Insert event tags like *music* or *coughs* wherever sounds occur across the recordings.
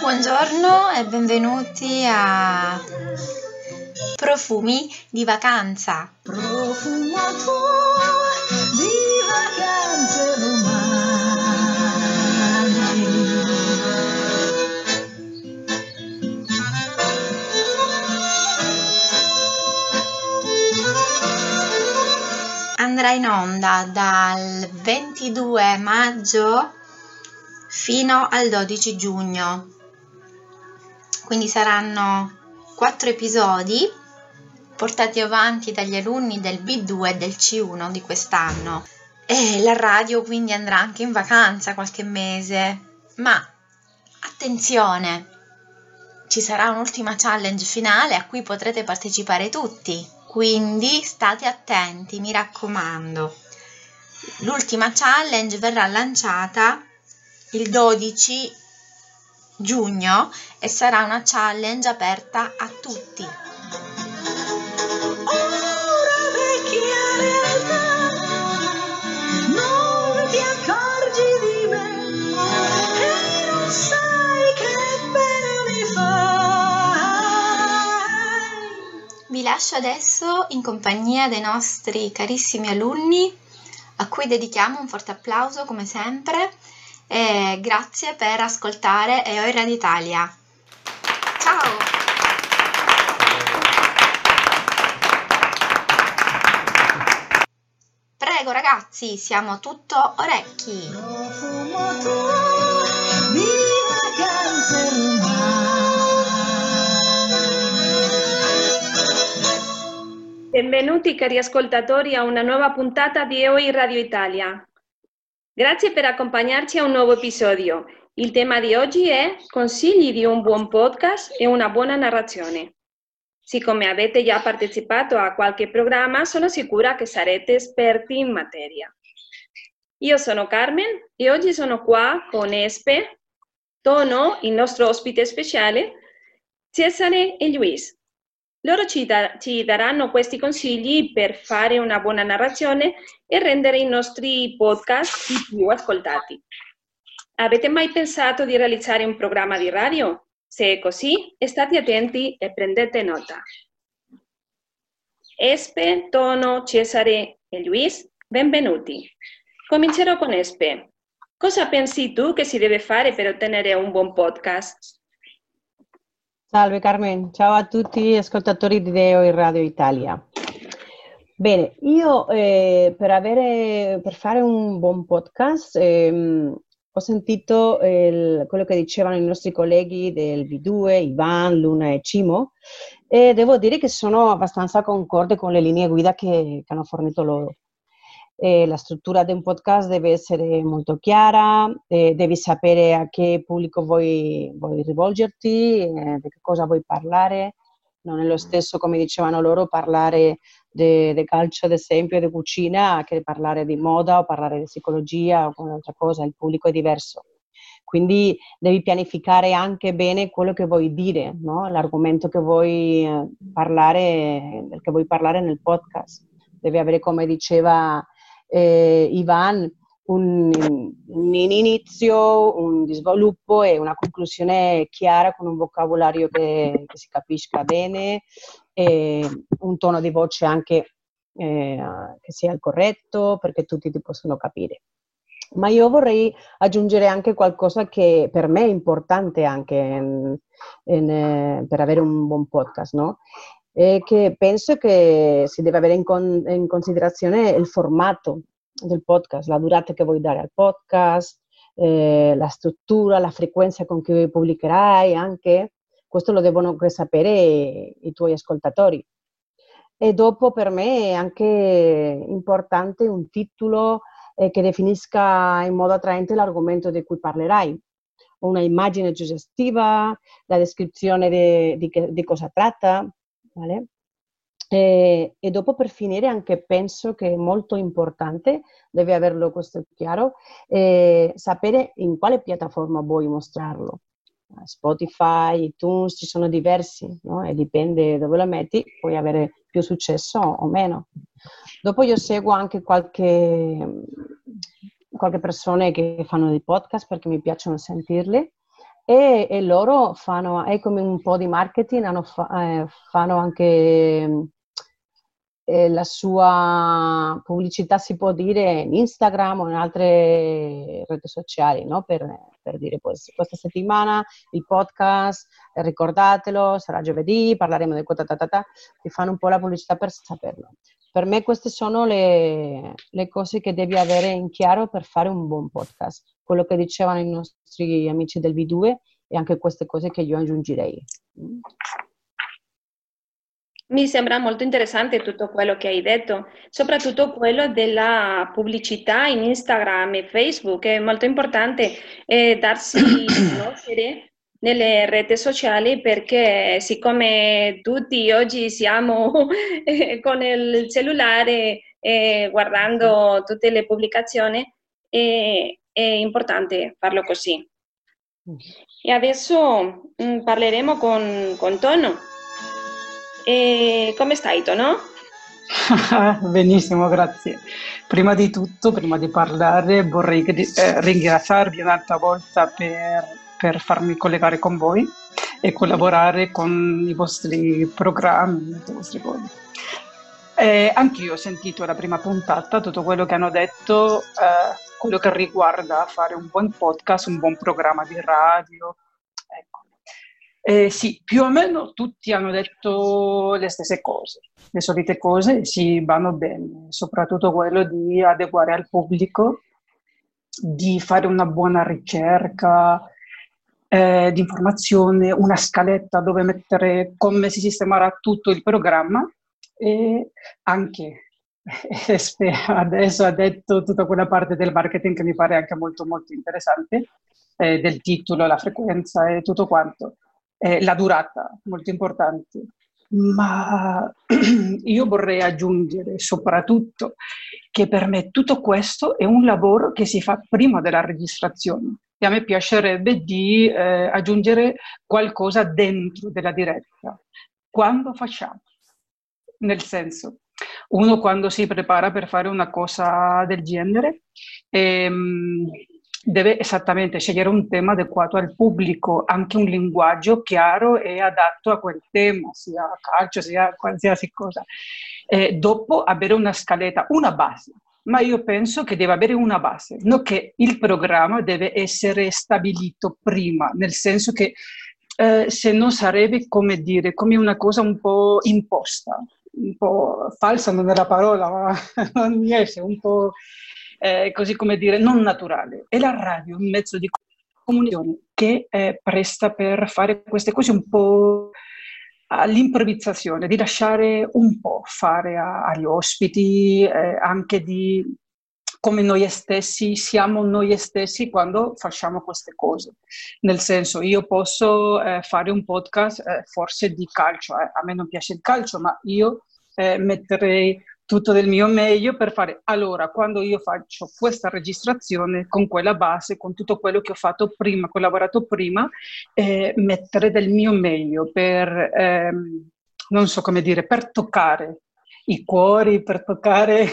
Buongiorno e benvenuti a Profumi di vacanza. Profumato Andrà in onda dal 22 maggio fino al 12 giugno. Quindi saranno quattro episodi portati avanti dagli alunni del B2 e del C1 di quest'anno. E la radio quindi andrà anche in vacanza qualche mese. Ma attenzione, ci sarà un'ultima challenge finale a cui potrete partecipare tutti. Quindi state attenti, mi raccomando. L'ultima challenge verrà lanciata il 12 giugno e sarà una challenge aperta a tutti. Lascio adesso in compagnia dei nostri carissimi alunni a cui dedichiamo un forte applauso come sempre e grazie per ascoltare EOI Radio Italia. Ciao! Prego ragazzi, siamo tutto orecchi. Benvenuti cari ascoltatori a una nuova puntata di EOI Radio Italia. Grazie per accompagnarci a un nuovo episodio. Il tema di oggi è consigli di un buon podcast e una buona narrazione. Siccome avete già partecipato a qualche programma, sono sicura che sarete esperti in materia. Io sono Carmen e oggi sono qua con Espe, Tono, il nostro ospite speciale, Cesare e Luis. Loro ci, da- ci daranno questi consigli per fare una buona narrazione e rendere i nostri podcast più ascoltati. Avete mai pensato di realizzare un programma di radio? Se è così, state attenti e prendete nota. Espe, Tono, Cesare e Luis, benvenuti. Comincerò con Espe. Cosa pensi tu che si deve fare per ottenere un buon podcast? Salve Carmen, ciao a tutti gli ascoltatori di Deo in Radio Italia. Bene, io eh, per, avere, per fare un buon podcast ehm, ho sentito il- quello che dicevano i nostri colleghi del V2, Ivan, Luna e Cimo e devo dire che sono abbastanza concorde con le linee guida che, che hanno fornito loro. Eh, la struttura di un podcast deve essere molto chiara, eh, devi sapere a che pubblico vuoi, vuoi rivolgerti, eh, di che cosa vuoi parlare. Non è lo stesso, come dicevano loro, parlare di calcio, ad esempio, di cucina, che parlare di moda o parlare di psicologia o un'altra cosa. Il pubblico è diverso. Quindi devi pianificare anche bene quello che vuoi dire, no? l'argomento che vuoi eh, parlare, del che vuoi parlare nel podcast. Devi avere, come diceva eh, Ivan, un, un inizio, un sviluppo e una conclusione chiara con un vocabolario che, che si capisca bene e un tono di voce anche eh, che sia il corretto perché tutti ti possono capire. Ma io vorrei aggiungere anche qualcosa che per me è importante anche in- in, eh, per avere un buon podcast, no? E che penso che si deve avere in, con- in considerazione il formato del podcast, la durata che vuoi dare al podcast, eh, la struttura, la frequenza con cui pubblicherai anche, questo lo devono sapere i tuoi ascoltatori. E dopo per me è anche importante un titolo eh, che definisca in modo attraente l'argomento di cui parlerai, una immagine suggestiva, la descrizione di, di, di cosa tratta, vale? E, e, dopo per finire anche penso che è molto importante, deve averlo questo chiaro, eh, sapere in quale piattaforma vuoi mostrarlo. Spotify, iTunes, ci sono diversi, no? E dipende dove lo metti, puoi avere più successo o meno. Dopo io seguo anche qualche, qualche persone che fanno dei podcast perché mi piacciono sentirli e, e loro fanno, è come un po' di marketing, hanno, eh, fanno anche eh, la sua pubblicità si può dire in Instagram o in altre reti sociali, no? per, per, dire pues, questa settimana il podcast, ricordatelo, sarà giovedì, parleremo del ta ti fanno un po' la pubblicità per saperlo. Per me queste sono le, le cose che devi avere in chiaro per fare un buon podcast. Quello che dicevano i nostri amici del V2 e anche queste cose che io aggiungerei. Mi sembra molto interessante tutto quello che hai detto, soprattutto quello della pubblicità in Instagram e Facebook. È molto importante eh, darsi *coughs* conoscere nelle reti sociali perché siccome tutti oggi siamo *laughs* eh, con il cellulare eh, guardando tutte le pubblicazioni, è, è importante farlo così. E adesso mh, mm, parleremo con, con Tono. E come stai, Tono? *laughs* Benissimo, grazie. Prima di tutto, prima di parlare, vorrei eh, ringraziarvi un'altra volta per, per, farmi collegare con voi e collaborare con i vostri programmi, i vostri cose. Eh, anch'io ho sentito la prima puntata, tutto quello che hanno detto, eh, quello che riguarda fare un buon podcast, un buon programma di radio, eh, sì, più o meno tutti hanno detto le stesse cose, le solite cose, sì, vanno bene, soprattutto quello di adeguare al pubblico, di fare una buona ricerca eh, di informazione, una scaletta dove mettere come si sistemerà tutto il programma e anche *laughs* adesso ha detto tutta quella parte del marketing che mi pare anche molto molto interessante, eh, del titolo, la frequenza e tutto quanto eh, la durata, molto importante. Ma *clears throat* io vorrei aggiungere soprattutto che per me tutto questo è un lavoro che si fa prima della registrazione e a me piacerebbe di eh, aggiungere qualcosa dentro della diretta. Quando facciamo? Nel senso, uno quando si prepara per fare una cosa del genere, ehm, deve esattamente scegliere un tema adeguato al pubblico, anche un linguaggio chiaro e adatto a quel tema, sia calcio, sia qualsiasi cosa. E dopo avere una scaletta, una base, ma io penso che deve avere una base, non che il programma deve essere stabilito prima, nel senso che eh, se no sarebbe come dire, come una cosa un po' imposta, un po' falsa non è la parola, ma *laughs* non riesce, un po' eh, così come dire, non naturale. E la radio un mezzo di comunicazione che è presta per fare queste cose un po' all'improvvisazione, di lasciare un po' fare a, agli ospiti, eh, anche di come noi stessi siamo noi stessi quando facciamo queste cose. Nel senso, io posso eh, fare un podcast eh, forse di calcio, eh, a me non piace il calcio, ma io eh, metterei tutto del mio meglio per fare allora quando io faccio questa registrazione con quella base, con tutto quello che ho fatto prima, collaborato prima, eh, mettere del mio meglio per, ehm, non so come dire, per toccare i cuori, per toccare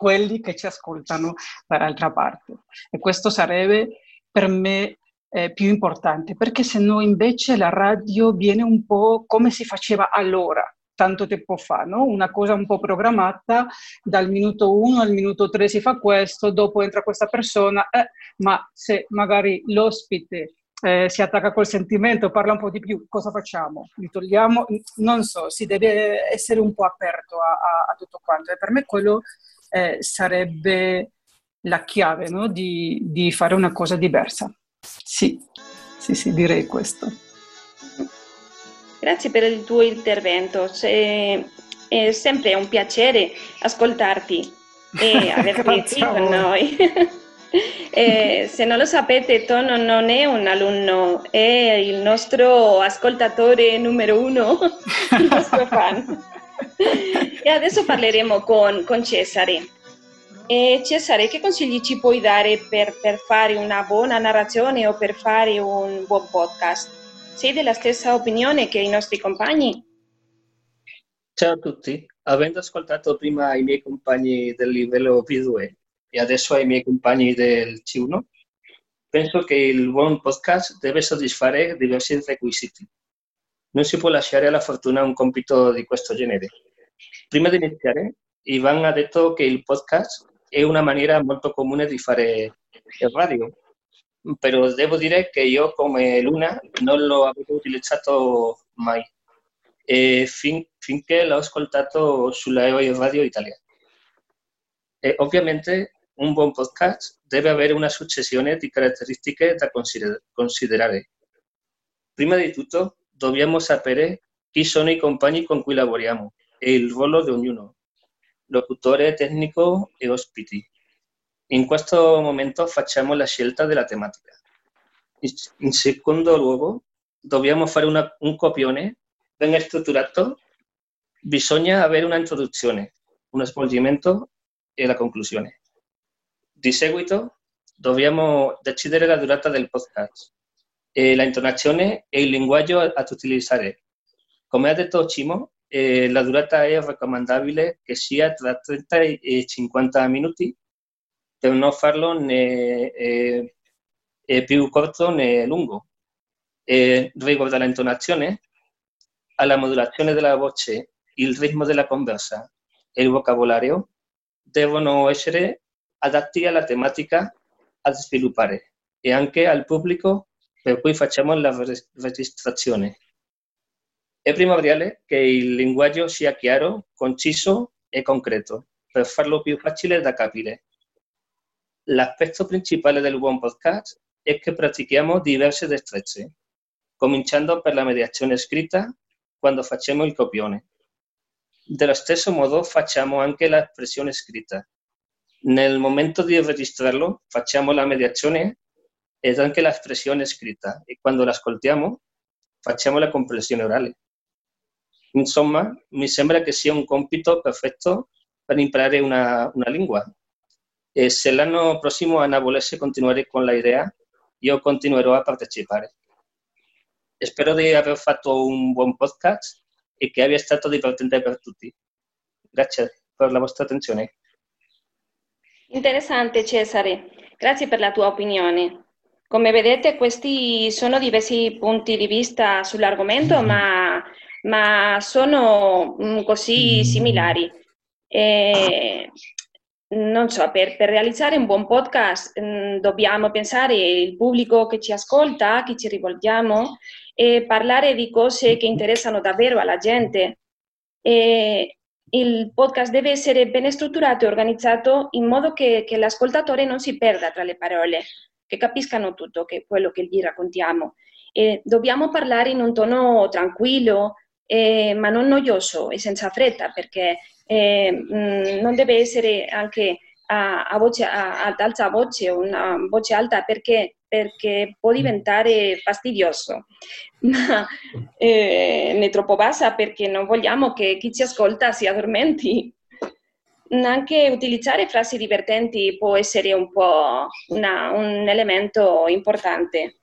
quelli che ci ascoltano dall'altra parte. E questo sarebbe per me eh, più importante, perché se no invece la radio viene un po' come si faceva allora tanto tempo fa, no? una cosa un po' programmata, dal minuto 1 al minuto 3 si fa questo, dopo entra questa persona, eh, ma se magari l'ospite eh, si attacca col sentimento, parla un po' di più, cosa facciamo? Li togliamo? Non so, si deve essere un po' aperto a, a, a tutto quanto e per me quello eh, sarebbe la chiave no? di, di fare una cosa diversa. Sì, sì, sì, direi questo. Grazie per il tuo intervento. Se- è sempre un piacere ascoltarti e averti qui con noi. *laughs* Eh, se non lo sapete, Tono non è un alunno, è il nostro ascoltatore numero uno, *laughs* il nostro fan. *laughs* Adesso parleremo con, con Cesare. E Cesare, che consigli ci puoi dare per, per fare una buona narrazione o per fare un buon podcast? Sei della stessa opinione che i nostri compagni? Ciao a tutti, avendo ascoltato prima i miei compagni del livello B2 e adesso ai miei compagni del C1, penso che il buon podcast deve soddisfare diversi requisiti. Non si può lasciare alla fortuna un compito di questo genere. Prima di iniziare, Ivan ha detto che il podcast è una maniera molto comune di fare radio, però devo dire che io come Luna non lo avevo utilizzato mai e fin- finché l'ho ascoltato sulla EOI Radio Italia. E ovviamente un buon podcast deve avere una successione di caratteristiche da consider- considerare. Prima di tutto, dobbiamo sapere chi sono i compagni con cui lavoriamo il ruolo di ognuno, locutore, tecnico e ospiti. In questo momento facciamo la scelta della tematica. In- secondo luogo, dobbiamo fare una- un copione ben strutturato. Bisogna avere una introduzione, uno svolgimento e la conclusione. Di seguito dobbiamo decidere la durata del podcast, e la intonazione e il linguaggio ad utilizzare. Come ha detto Cimo, eh, la durata è raccomandabile che sia tra 30 e 50 minuti per non farlo né eh, eh, più corto né lungo. E riguardo all'intonazione, alla modulazione della voce, il ritmo della conversa e il vocabolario devono essere adatti alla tematica a sviluppare e anche al pubblico per cui facciamo la re- registrazione. È primordiale che il linguaggio sia chiaro, conciso e concreto per farlo più facile da capire. L'aspetto principale del buon podcast è che pratichiamo diverse destrezze, cominciando per la mediazione scritta quando facciamo il copione. Dello stesso modo facciamo anche l'espressione scritta. Nel momento di registrarlo facciamo la mediazione ed anche l'espressione scritta e quando l'ascoltiamo facciamo la comprensione orale. Insomma, mi sembra che sia un compito perfetto per imparare una, una lingua. E se l'anno prossimo Anna volesse continuare con la idea, io continuerò a partecipare. Spero di aver fatto un buon podcast e che abbia stato divertente per tutti. Grazie per la vostra attenzione. Interessante Cesare, grazie per la tua opinione. Come vedete questi sono diversi punti di vista sull'argomento, *laughs* ma, ma sono mm, così similari. E, non so, per, per realizzare un buon podcast mm, dobbiamo pensare al pubblico che ci ascolta, a chi ci rivolgiamo e parlare di cose che interessano davvero alla gente. E il podcast deve essere ben strutturato e organizzato in modo che, che l'ascoltatore non si perda tra le parole, che capiscano tutto che quello che gli raccontiamo. E dobbiamo parlare in un tono tranquillo, eh, ma non noioso e senza fretta, perché eh, mh, non deve essere anche a, a voce, a, ad alta voce, una voce alta, perché, perché può diventare fastidioso, *laughs* ma eh, né troppo bassa perché non vogliamo che chi ci ascolta si addormenti. Anche utilizzare frasi divertenti può essere un po' una- un elemento importante.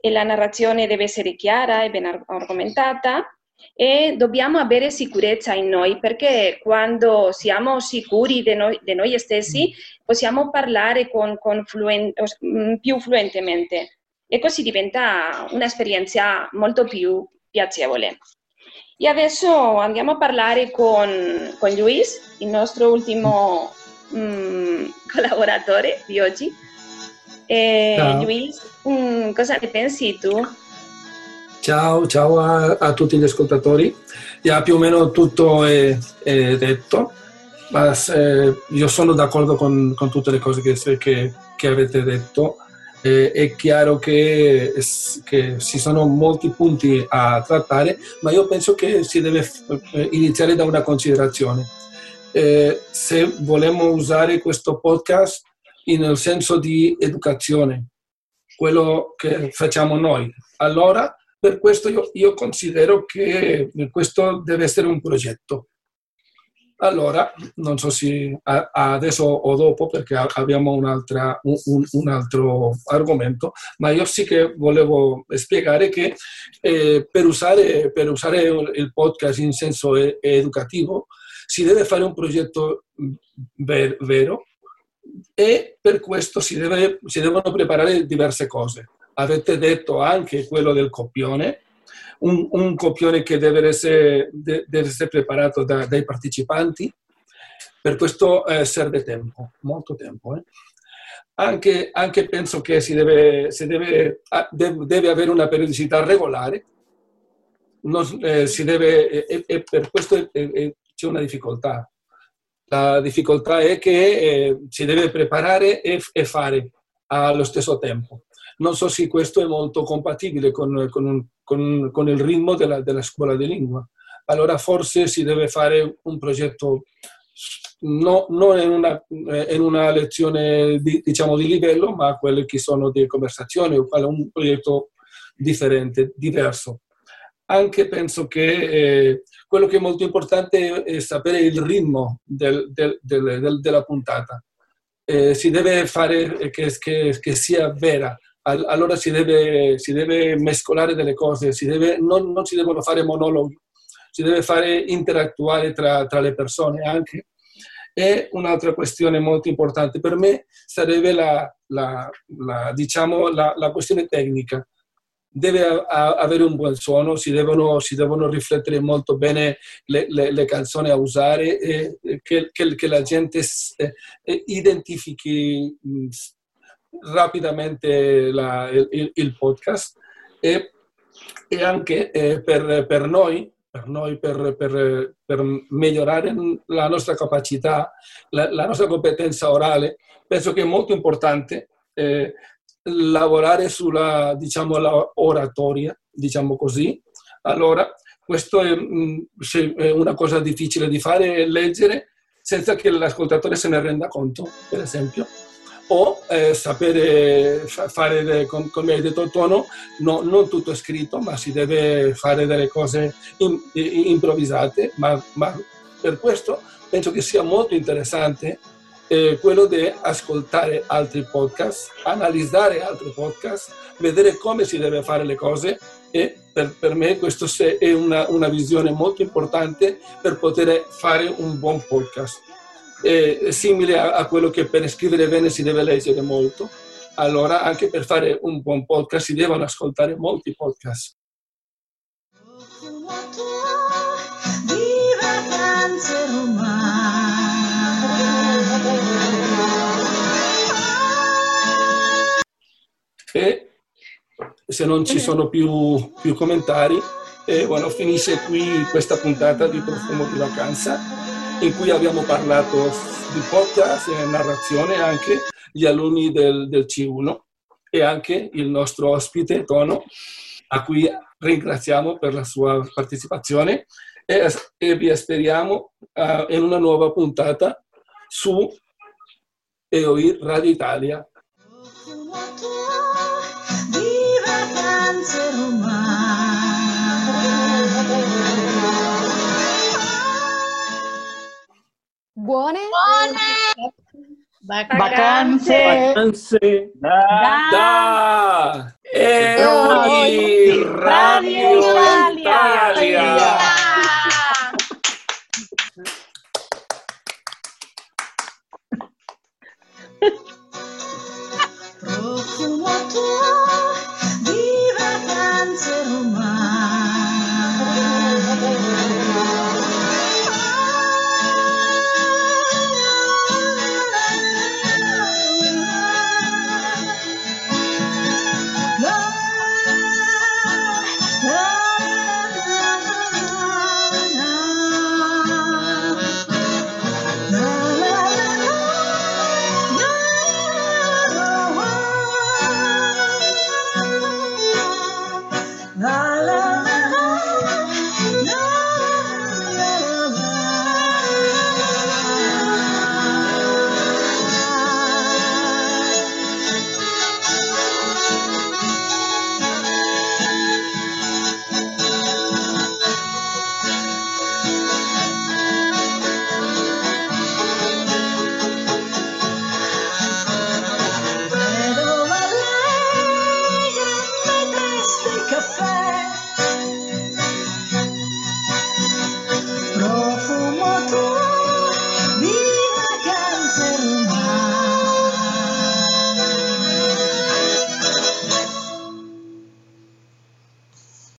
E la narrazione deve essere chiara e ben ar- argomentata e dobbiamo avere sicurezza in noi perché quando siamo sicuri di noi, di noi stessi possiamo parlare con, con fluen- mm, più fluentemente e così diventa un'esperienza molto più piacevole. E adesso andiamo a parlare con, con Luis, il nostro ultimo mm, *laughs* collaboratore di oggi. E Ciao. Luis, mm, cosa ne pensi tu? Ciao, ciao a, a tutti gli ascoltatori. Già più o meno tutto è, è detto. Ma se- io sono d'accordo con, con tutte le cose che, che- che avete detto. Eh, è chiaro che, che ci sono molti punti a trattare, ma io penso che si deve eh, iniziare da una considerazione. Eh, se vogliamo usare questo podcast nel senso di educazione, quello che facciamo noi, allora per questo io, io considero che questo deve essere un progetto. Allora, non so se adesso o dopo, perché abbiamo un, un- altro argomento, ma io sì che volevo spiegare che eh, per, usare, per usare il podcast in senso educativo si deve fare un progetto mh, ver- vero e per questo si, deve- si devono preparare diverse cose. Avete detto anche quello del copione, un, un copione che deve essere, de- deve essere preparato da- dai partecipanti. Per questo eh, serve tempo, molto tempo. eh. Anche, anche penso che si deve, si deve, de- deve avere una periodicità regolare, Non- eh, deve, e, e- e per questo eh, c'è una difficoltà. La difficoltà è che eh, si deve preparare e, e fare allo stesso tempo. Non so se questo è molto compatibile con, con un- con- con il ritmo della, della scuola di lingua. Allora forse si deve fare un progetto no- non in una, in una lezione di, diciamo, di livello, ma quelle che sono di conversazione o un progetto differente, diverso. Anche penso che eh, quello che è molto importante è sapere il ritmo del- del- del- della puntata. Eh, si deve fare che, che- che sia vera, Al- allora si deve, si deve mescolare delle cose, si deve- non, non si devono fare monologhi, si deve fare interattuare tra, tra le persone anche. E un'altra questione molto importante per me sarebbe la, la- la, diciamo, la questione tecnica. Deve avere un buon suono, si devono, si devono riflettere molto bene le, le- le canzoni a usare e e che, che- che la gente eh, eh, identifichi s- rapidamente la- il, il podcast. E, e anche eh, per, per noi, per, noi per- per migliorare la nostra capacità, la, la nostra competenza orale, penso che è molto importante eh, lavorare sulla diciamo, oratoria, diciamo così. Allora, questo è, se è una cosa difficile di fare, leggere senza che l'ascoltatore se ne renda conto, per esempio o eh, sapere fa- fare, come hai detto Tono, no- non tutto è scritto, ma si deve fare delle cose in- improvvisate, ma, ma per questo penso che sia molto interessante eh, quello di ascoltare altri podcast, analizzare altri podcast, vedere come si deve fare le cose e per, per me questo se- è una, una visione molto importante per poter fare un buon podcast è simile a, a quello che per scrivere bene si deve leggere molto. Allora, anche per fare un buon podcast si devono ascoltare molti podcast. di E se non ci sono più, più commentari, eh, bueno, finisce qui questa puntata di Profumo di Vacanza in cui abbiamo parlato di podcast e narrazione anche gli alunni del, del C1 e anche il nostro ospite Tono, a cui ringraziamo per la sua partecipazione e, e vi aspettiamo eh, in una nuova puntata su EOI Radio Italia. Vacanze romane. Buone? Vacanze! Vacanze da Da EOI EOI Radio Radio Italia. Italia.